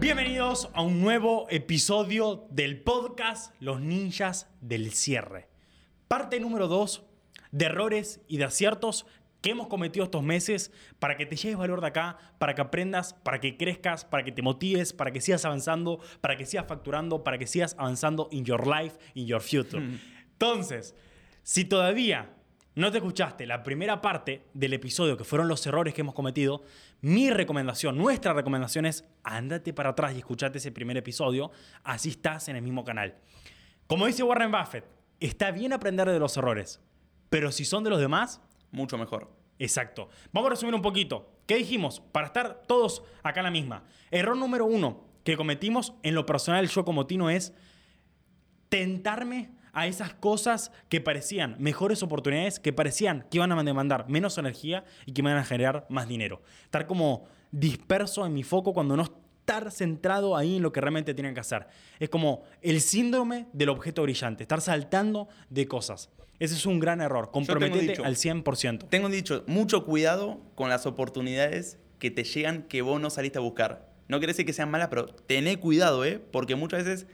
Bienvenidos a un nuevo episodio del podcast Los Ninjas del Cierre. Parte número 2 de errores y de aciertos que hemos cometido estos meses para que te lleves valor de acá, para que aprendas, para que crezcas, para que te motives, para que sigas avanzando, para que sigas facturando, para que sigas avanzando in your life, in your future. Entonces, si todavía no te escuchaste la primera parte del episodio, que fueron los errores que hemos cometido, mi recomendación, nuestra recomendación es ándate para atrás y escuchate ese primer episodio, así estás en el mismo canal. Como dice Warren Buffett, está bien aprender de los errores, pero si son de los demás, mucho mejor. Exacto. Vamos a resumir un poquito. ¿Qué dijimos? Para estar todos acá en la misma. Error número uno que cometimos en lo personal yo como Tino es tentarme a esas cosas que parecían mejores oportunidades, que parecían que iban a demandar menos energía y que me iban a generar más dinero. Estar como disperso en mi foco cuando no estar centrado ahí en lo que realmente tienen que hacer. Es como el síndrome del objeto brillante, estar saltando de cosas. Ese es un gran error. Comprometete al 100%. Tengo dicho, mucho cuidado con las oportunidades que te llegan que vos no saliste a buscar. No quiere decir que sean malas, pero tené cuidado, ¿eh? Porque muchas veces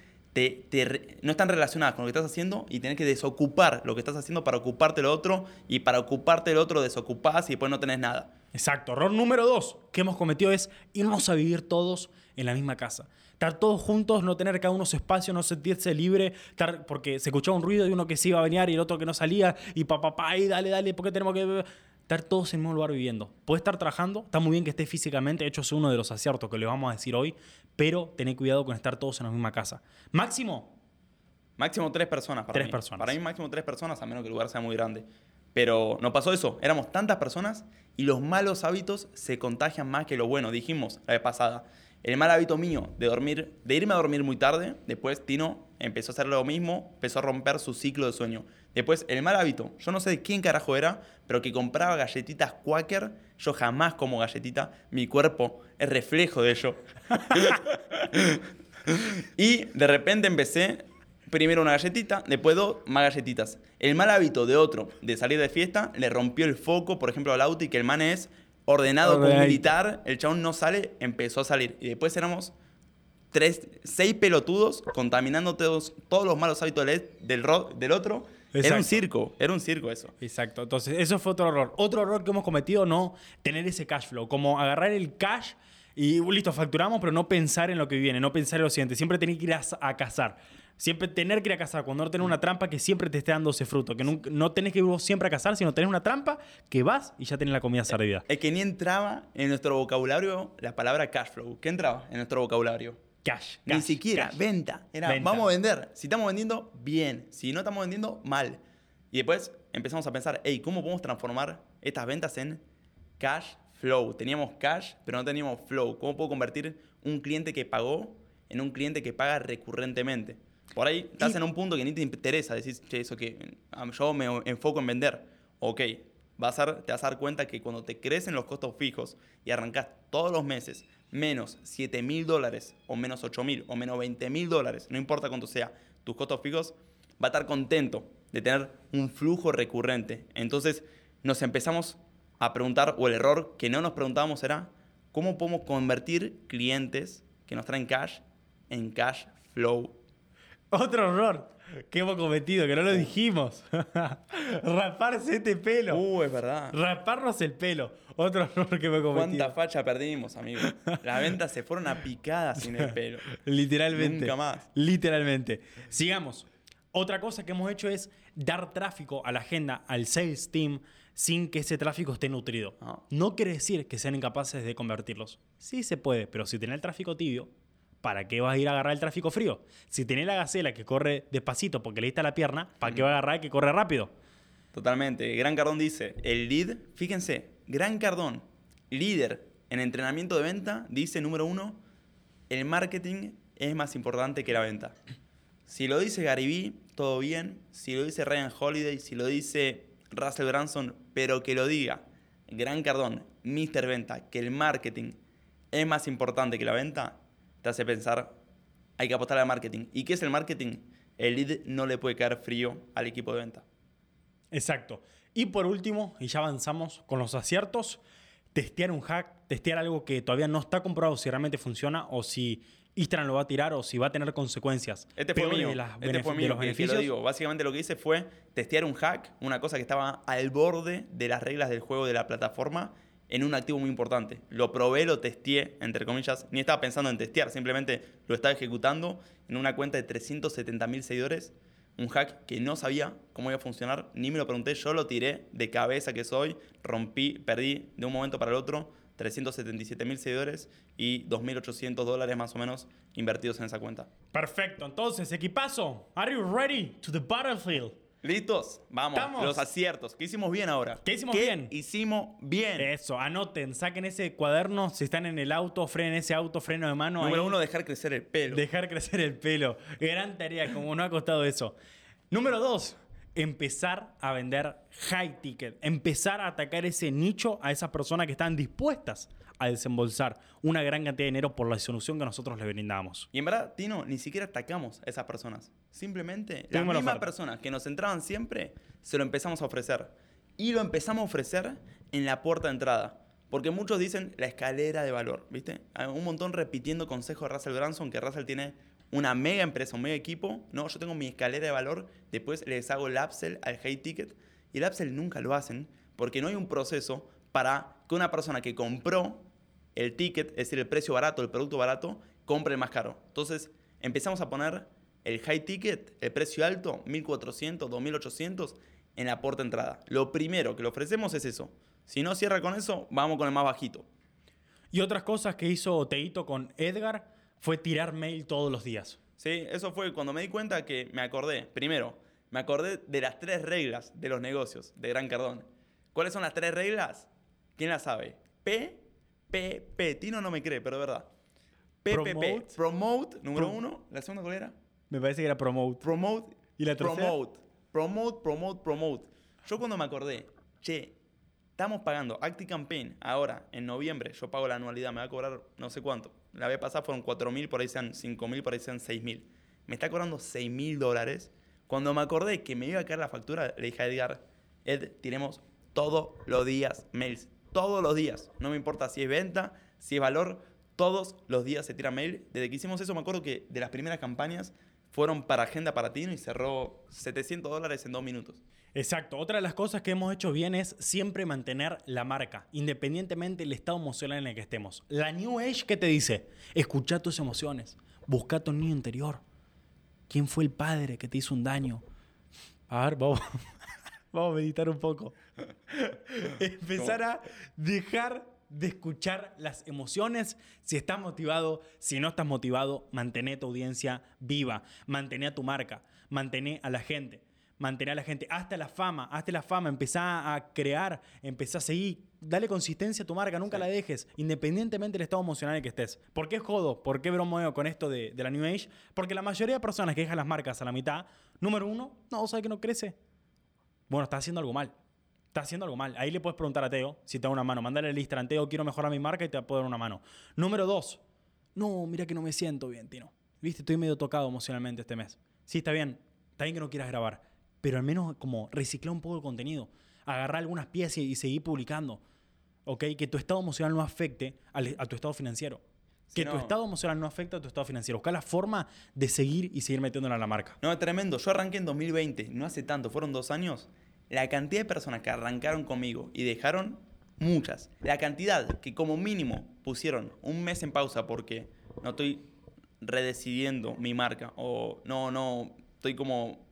no están relacionadas con lo que estás haciendo y tenés que desocupar lo que estás haciendo para ocuparte lo otro y para ocuparte lo otro desocupás y después no tenés nada. Exacto. Error número dos que hemos cometido es irnos a vivir todos en la misma casa. Estar todos juntos, no tener cada uno su espacio, no sentirse libre, estar, porque se escuchaba un ruido de uno que se iba a bañar y el otro que no salía y papá, pa, y dale, dale, porque tenemos que estar todos en el mismo lugar viviendo. Puede estar trabajando, está muy bien que esté físicamente, de hecho es uno de los aciertos que le vamos a decir hoy, pero tened cuidado con estar todos en la misma casa. Máximo. Máximo tres personas para tres mí. personas. Para mí máximo tres personas, a menos que el lugar sea muy grande. Pero no pasó eso, éramos tantas personas y los malos hábitos se contagian más que lo bueno, dijimos la vez pasada. El mal hábito mío de dormir, de irme a dormir muy tarde, después Tino empezó a hacer lo mismo, empezó a romper su ciclo de sueño. Después, el mal hábito, yo no sé de quién carajo era, pero que compraba galletitas Quaker, yo jamás como galletita, mi cuerpo es reflejo de ello. y de repente empecé primero una galletita, después dos más galletitas. El mal hábito de otro de salir de fiesta le rompió el foco, por ejemplo, al auto y que el man es ordenado como militar, el chabón no sale, empezó a salir. Y después éramos tres, seis pelotudos contaminando todos, todos los malos hábitos del, del, del otro. Era un circo, era un circo eso. Exacto, entonces eso fue otro error. Otro error que hemos cometido, no tener ese cash flow, como agarrar el cash y listo, facturamos, pero no pensar en lo que viene, no pensar en lo siguiente, siempre tener que ir a cazar. Siempre tener que ir a cazar, cuando no tener una trampa que siempre te esté dando ese fruto. Que no, no tenés que ir siempre a cazar, sino tener una trampa que vas y ya tenés la comida servida. Es que ni entraba en nuestro vocabulario la palabra cash flow. ¿Qué entraba en nuestro vocabulario? Cash. Ni siquiera, venta. Era, vamos a vender. Si estamos vendiendo, bien. Si no estamos vendiendo, mal. Y después empezamos a pensar, hey, ¿cómo podemos transformar estas ventas en cash flow? Teníamos cash, pero no teníamos flow. ¿Cómo puedo convertir un cliente que pagó en un cliente que paga recurrentemente? Por ahí estás en un punto que ni te interesa, decís, che, eso que yo me enfoco en vender. Ok, vas a, te vas a dar cuenta que cuando te crecen los costos fijos y arrancas todos los meses menos 7 mil dólares o menos 8 mil o menos 20 mil dólares, no importa cuánto sea, tus costos fijos, va a estar contento de tener un flujo recurrente. Entonces nos empezamos a preguntar, o el error que no nos preguntábamos era, ¿cómo podemos convertir clientes que nos traen cash en cash flow otro error que hemos cometido, que no lo dijimos. Raparse este pelo. Uh, es verdad. Raparnos el pelo. Otro error que hemos cometido. ¿Cuánta facha perdimos, amigo? Las ventas se fueron a picadas sin el pelo. Literalmente. Nunca más. Literalmente. Sigamos. Otra cosa que hemos hecho es dar tráfico a la agenda, al sales team, sin que ese tráfico esté nutrido. Ah. No quiere decir que sean incapaces de convertirlos. Sí se puede, pero si tenés el tráfico tibio, ¿para qué vas a ir a agarrar el tráfico frío? Si tenés la gacela que corre despacito porque le diste la pierna, ¿para qué va a agarrar el que corre rápido? Totalmente. Gran Cardón dice, el lead, fíjense, Gran Cardón, líder en entrenamiento de venta, dice número uno, el marketing es más importante que la venta. Si lo dice Gary todo bien. Si lo dice Ryan Holiday, si lo dice Russell Branson, pero que lo diga Gran Cardón, Mr. Venta, que el marketing es más importante que la venta, te hace pensar, hay que apostar al marketing. ¿Y qué es el marketing? El lead no le puede caer frío al equipo de venta. Exacto. Y por último, y ya avanzamos con los aciertos, testear un hack, testear algo que todavía no está comprobado si realmente funciona o si Instagram lo va a tirar o si va a tener consecuencias. Este fue mío. este fue mío, que, lo digo. Básicamente lo que hice fue testear un hack, una cosa que estaba al borde de las reglas del juego de la plataforma en un activo muy importante. Lo probé, lo testé, entre comillas. Ni estaba pensando en testear, simplemente lo estaba ejecutando en una cuenta de 370 mil seguidores. Un hack que no sabía cómo iba a funcionar, ni me lo pregunté, yo lo tiré de cabeza que soy, rompí, perdí de un momento para el otro 377 mil seguidores y 2.800 dólares más o menos invertidos en esa cuenta. Perfecto, entonces equipazo, are you ready to the battlefield? ¿Listos? Vamos. Los aciertos. ¿Qué hicimos bien ahora? ¿Qué hicimos ¿Qué bien? Hicimos bien. Eso, anoten, saquen ese cuaderno. Si están en el auto, frenen ese auto, freno de mano. Número uno, dejar crecer el pelo. Dejar crecer el pelo. Gran tarea, como no ha costado eso. Número dos, empezar a vender high ticket. Empezar a atacar ese nicho a esas personas que están dispuestas a desembolsar una gran cantidad de dinero por la solución que nosotros les brindamos. Y en verdad, Tino, ni siquiera atacamos a esas personas. Simplemente las mismas personas que nos entraban siempre, se lo empezamos a ofrecer. Y lo empezamos a ofrecer en la puerta de entrada. Porque muchos dicen la escalera de valor, ¿viste? Hay un montón repitiendo consejos de Russell Branson, que Russell tiene una mega empresa, un mega equipo. No, yo tengo mi escalera de valor, después les hago el upsell al high ticket. Y el upsell nunca lo hacen porque no hay un proceso para que una persona que compró el ticket, es decir, el precio barato, el producto barato, compre el más caro. Entonces empezamos a poner el high ticket, el precio alto, 1400, 2800 en la puerta entrada. Lo primero que le ofrecemos es eso. Si no cierra con eso, vamos con el más bajito. Y otras cosas que hizo Teito con Edgar fue tirar mail todos los días. Sí, eso fue cuando me di cuenta que me acordé. Primero, me acordé de las tres reglas de los negocios de Gran Cardón. ¿Cuáles son las tres reglas? ¿Quién las sabe? P, P, P. Tino no me cree, pero de verdad. P, P, P. Promote, número uno. ¿La segunda cuál era? Me parece que era promote. Promote. ¿Y la tercera? Promote. Promote, promote, promote. Yo cuando me acordé, che, estamos pagando ActiCampaign ahora, en noviembre, yo pago la anualidad, me va a cobrar no sé cuánto. La vez pasada fueron 4.000, por ahí sean 5.000, por ahí sean 6.000. Me está cobrando 6.000 dólares. Cuando me acordé que me iba a caer la factura, le dije a Edgar, Ed, tiremos todos los días mails todos los días. No me importa si es venta, si es valor, todos los días se tira mail. Desde que hicimos eso, me acuerdo que de las primeras campañas fueron para Agenda para Tino y cerró 700 dólares en dos minutos. Exacto. Otra de las cosas que hemos hecho bien es siempre mantener la marca, independientemente del estado emocional en el que estemos. La New Age, ¿qué te dice? Escucha tus emociones, busca tu niño interior. ¿Quién fue el padre que te hizo un daño? A ver, vamos. Vamos a meditar un poco. Empezar a dejar de escuchar las emociones. Si estás motivado, si no estás motivado, mantén tu audiencia viva. Mantén a tu marca. Mantén a la gente. Mantén a la gente. Hasta la fama. Hasta la fama. Empezá a crear. Empezá a seguir. Dale consistencia a tu marca. Nunca la dejes. Independientemente del estado emocional en que estés. ¿Por qué jodo? ¿Por qué bromeo con esto de, de la New Age? Porque la mayoría de personas que dejan las marcas a la mitad, número uno, no, sabe que no crece bueno, está haciendo algo mal. Está haciendo algo mal. Ahí le puedes preguntar a Teo si te da una mano. Mándale el Instagram, Teo, quiero mejorar mi marca y te puedo dar una mano. Número dos. No, mira que no me siento bien, Tino. Viste, estoy medio tocado emocionalmente este mes. Sí, está bien. Está bien que no quieras grabar. Pero al menos como reciclar un poco el contenido. Agarrar algunas piezas y seguir publicando. ¿Ok? Que tu estado emocional no afecte a tu estado financiero. Que tu estado emocional no afecte a tu estado financiero. Busca la forma de seguir y seguir metiéndola en la marca. No, es tremendo. Yo arranqué en 2020, no hace tanto, fueron dos años. La cantidad de personas que arrancaron conmigo y dejaron, muchas. La cantidad que como mínimo pusieron un mes en pausa porque no estoy redecidiendo mi marca o no, no, estoy como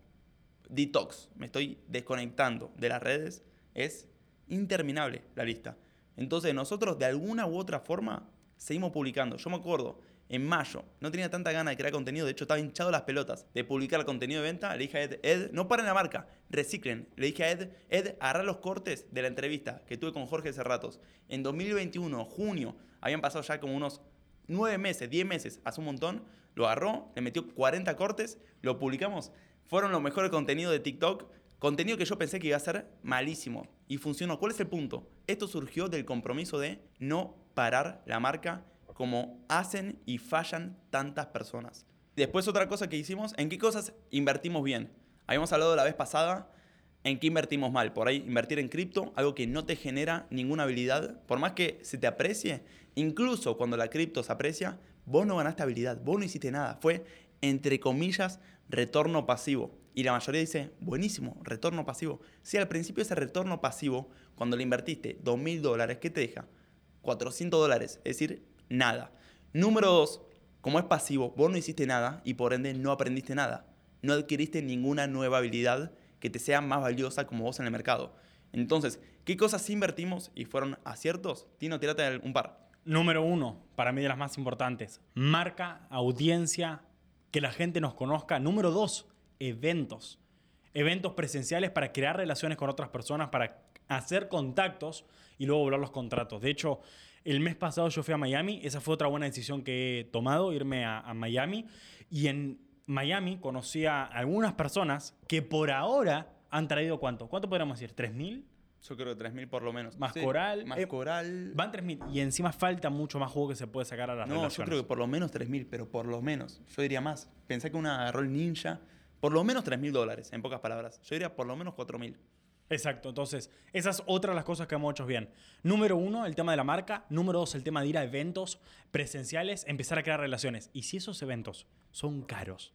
detox, me estoy desconectando de las redes, es interminable la lista. Entonces nosotros de alguna u otra forma seguimos publicando. Yo me acuerdo, en mayo, no tenía tanta gana de crear contenido, de hecho estaba hinchado las pelotas de publicar contenido de venta. Le dije a Ed, Ed, no paren la marca, reciclen. Le dije a Ed, Ed, agarra los cortes de la entrevista que tuve con Jorge hace ratos. En 2021, junio, habían pasado ya como unos 9 meses, 10 meses, hace un montón. Lo agarró, le metió 40 cortes, lo publicamos. Fueron los mejores contenidos de TikTok. Contenido que yo pensé que iba a ser malísimo. Y funcionó. ¿Cuál es el punto? Esto surgió del compromiso de no parar la marca como hacen y fallan tantas personas. Después otra cosa que hicimos, ¿en qué cosas invertimos bien? Habíamos hablado la vez pasada ¿En qué invertimos mal? Por ahí invertir en cripto, algo que no te genera ninguna habilidad, por más que se te aprecie, incluso cuando la cripto se aprecia, vos no ganaste habilidad, vos no hiciste nada. Fue, entre comillas, retorno pasivo. Y la mayoría dice, buenísimo, retorno pasivo. Si al principio ese retorno pasivo, cuando le invertiste 2.000 dólares, ¿qué te deja? 400 dólares, es decir, nada. Número dos, como es pasivo, vos no hiciste nada y por ende no aprendiste nada. No adquiriste ninguna nueva habilidad que te sea más valiosa como vos en el mercado. Entonces, ¿qué cosas invertimos y fueron aciertos? Tino, tírate un par. Número uno, para mí de las más importantes, marca, audiencia, que la gente nos conozca. Número dos, eventos. Eventos presenciales para crear relaciones con otras personas, para hacer contactos y luego volar los contratos. De hecho, el mes pasado yo fui a Miami, esa fue otra buena decisión que he tomado, irme a, a Miami. Y en Miami conocí a algunas personas que por ahora han traído cuánto. ¿Cuánto podríamos decir? ¿3.000? Yo creo que 3.000 por lo menos. Más coral. Más eh, coral. Van 3.000. Y encima falta mucho más juego que se puede sacar a las no, yo creo que por lo menos 3.000, pero por lo menos. Yo diría más. Pensé que una agarró el ninja. Por lo menos 3.000 dólares, en pocas palabras. Yo diría por lo menos 4.000. Exacto, entonces, esas otras las cosas que hemos hecho bien. Número uno, el tema de la marca. Número dos, el tema de ir a eventos presenciales, empezar a crear relaciones. Y si esos eventos son caros,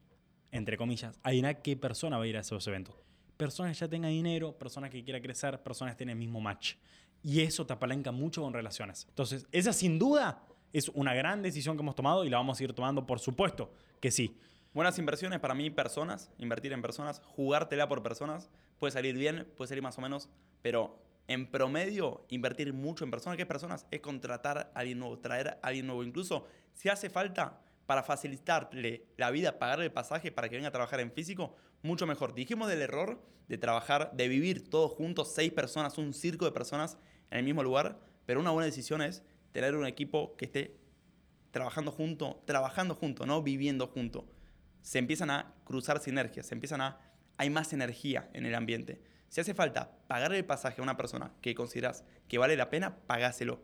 entre comillas, adivina qué persona va a ir a esos eventos. Personas que ya tengan dinero, personas que quieran crecer, personas que tienen el mismo match. Y eso te apalanca mucho con relaciones. Entonces, esa sin duda es una gran decisión que hemos tomado y la vamos a ir tomando, por supuesto que sí. Buenas inversiones para mí, personas, invertir en personas, jugártela por personas, puede salir bien, puede salir más o menos, pero en promedio, invertir mucho en personas, ¿qué personas? Es contratar a alguien nuevo, traer a alguien nuevo. Incluso si hace falta para facilitarle la vida, pagarle el pasaje para que venga a trabajar en físico, mucho mejor. Dijimos del error de trabajar, de vivir todos juntos, seis personas, un circo de personas en el mismo lugar, pero una buena decisión es tener un equipo que esté trabajando junto, trabajando junto, no viviendo junto se empiezan a cruzar sinergias, se empiezan a... hay más energía en el ambiente. Si hace falta pagar el pasaje a una persona que consideras que vale la pena, pagáselo.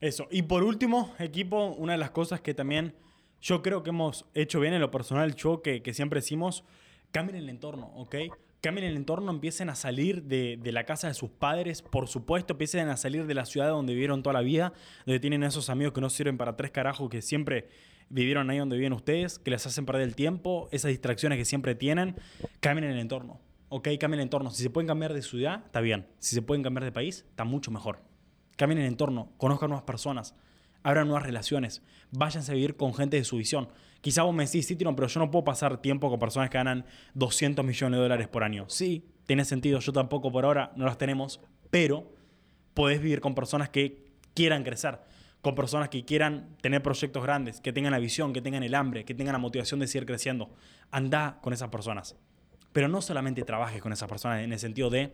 Eso. Y por último, equipo, una de las cosas que también yo creo que hemos hecho bien en lo personal, yo que, que siempre decimos, cambien el entorno, ¿ok? Cambien el entorno, empiecen a salir de, de, la casa de sus padres, por supuesto, empiecen a salir de la ciudad donde vivieron toda la vida, donde tienen esos amigos que no sirven para tres carajos, que siempre vivieron ahí donde viven ustedes, que les hacen perder el tiempo, esas distracciones que siempre tienen, cambien el entorno. Ok, cambien el entorno. Si se pueden cambiar de ciudad, está bien. Si se pueden cambiar de país, está mucho mejor. Cambien el entorno, conozcan nuevas personas, abran nuevas relaciones, váyanse a vivir con gente de su visión. Quizá vos me decís, sí, pero yo no puedo pasar tiempo con personas que ganan 200 millones de dólares por año. Sí, tiene sentido, yo tampoco por ahora no las tenemos, pero podés vivir con personas que quieran crecer con personas que quieran tener proyectos grandes, que tengan la visión, que tengan el hambre, que tengan la motivación de seguir creciendo. Anda con esas personas. Pero no solamente trabajes con esas personas en el sentido de,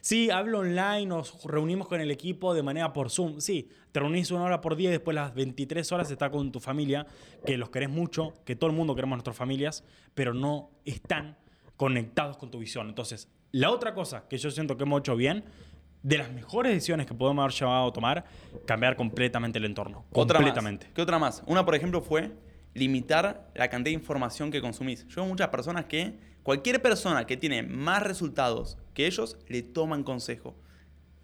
sí, hablo online, nos reunimos con el equipo de manera por Zoom. Sí, te reunís una hora por día y después las 23 horas estás con tu familia, que los querés mucho, que todo el mundo queremos nuestras familias, pero no están conectados con tu visión. Entonces, la otra cosa que yo siento que hemos hecho bien de las mejores decisiones que podemos haber llevado a tomar, cambiar completamente el entorno. Otra completamente. ¿Qué otra más? Una, por ejemplo, fue limitar la cantidad de información que consumís. Yo veo muchas personas que, cualquier persona que tiene más resultados que ellos, le toman consejo.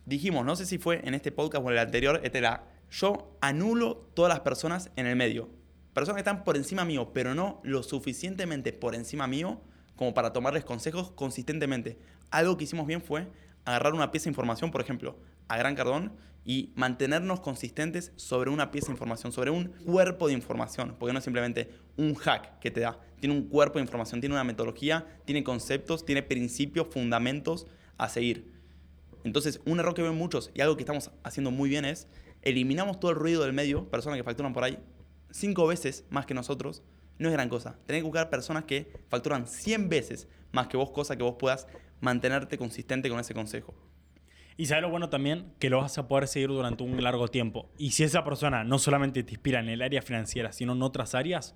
Dijimos, no sé si fue en este podcast o en el anterior, este era, yo anulo todas las personas en el medio. Personas que están por encima mío, pero no lo suficientemente por encima mío como para tomarles consejos consistentemente. Algo que hicimos bien fue agarrar una pieza de información, por ejemplo, a Gran Cardón, y mantenernos consistentes sobre una pieza de información, sobre un cuerpo de información, porque no es simplemente un hack que te da, tiene un cuerpo de información, tiene una metodología, tiene conceptos, tiene principios, fundamentos a seguir. Entonces, un error que ven muchos y algo que estamos haciendo muy bien es eliminamos todo el ruido del medio, personas que facturan por ahí cinco veces más que nosotros, no es gran cosa. Tenés que buscar personas que facturan 100 veces más que vos, cosa que vos puedas mantenerte consistente con ese consejo. Y sabes lo bueno también, que lo vas a poder seguir durante un largo tiempo. Y si esa persona no solamente te inspira en el área financiera, sino en otras áreas,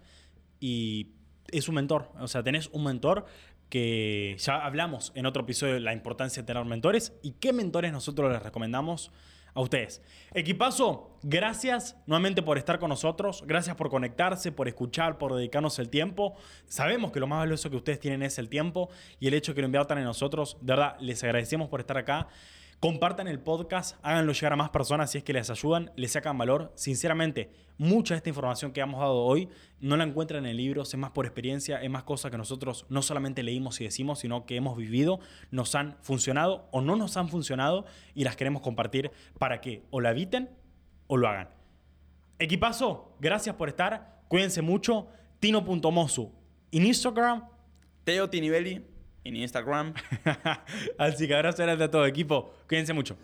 y es un mentor. O sea, tenés un mentor que ya hablamos en otro episodio de la importancia de tener mentores y qué mentores nosotros les recomendamos a ustedes. Equipazo, gracias nuevamente por estar con nosotros, gracias por conectarse, por escuchar, por dedicarnos el tiempo. Sabemos que lo más valioso que ustedes tienen es el tiempo y el hecho que lo inviertan en nosotros. De verdad, les agradecemos por estar acá. Compartan el podcast, háganlo llegar a más personas si es que les ayudan, les sacan valor. Sinceramente, mucha de esta información que hemos dado hoy no la encuentran en el libro, es más por experiencia, es más cosas que nosotros no solamente leímos y decimos, sino que hemos vivido, nos han funcionado o no nos han funcionado y las queremos compartir para que o la eviten o lo hagan. Equipazo, gracias por estar, cuídense mucho. Tino.mosu en Instagram. Teo en Instagram. Así que abrazo a todo equipo. Cuídense mucho.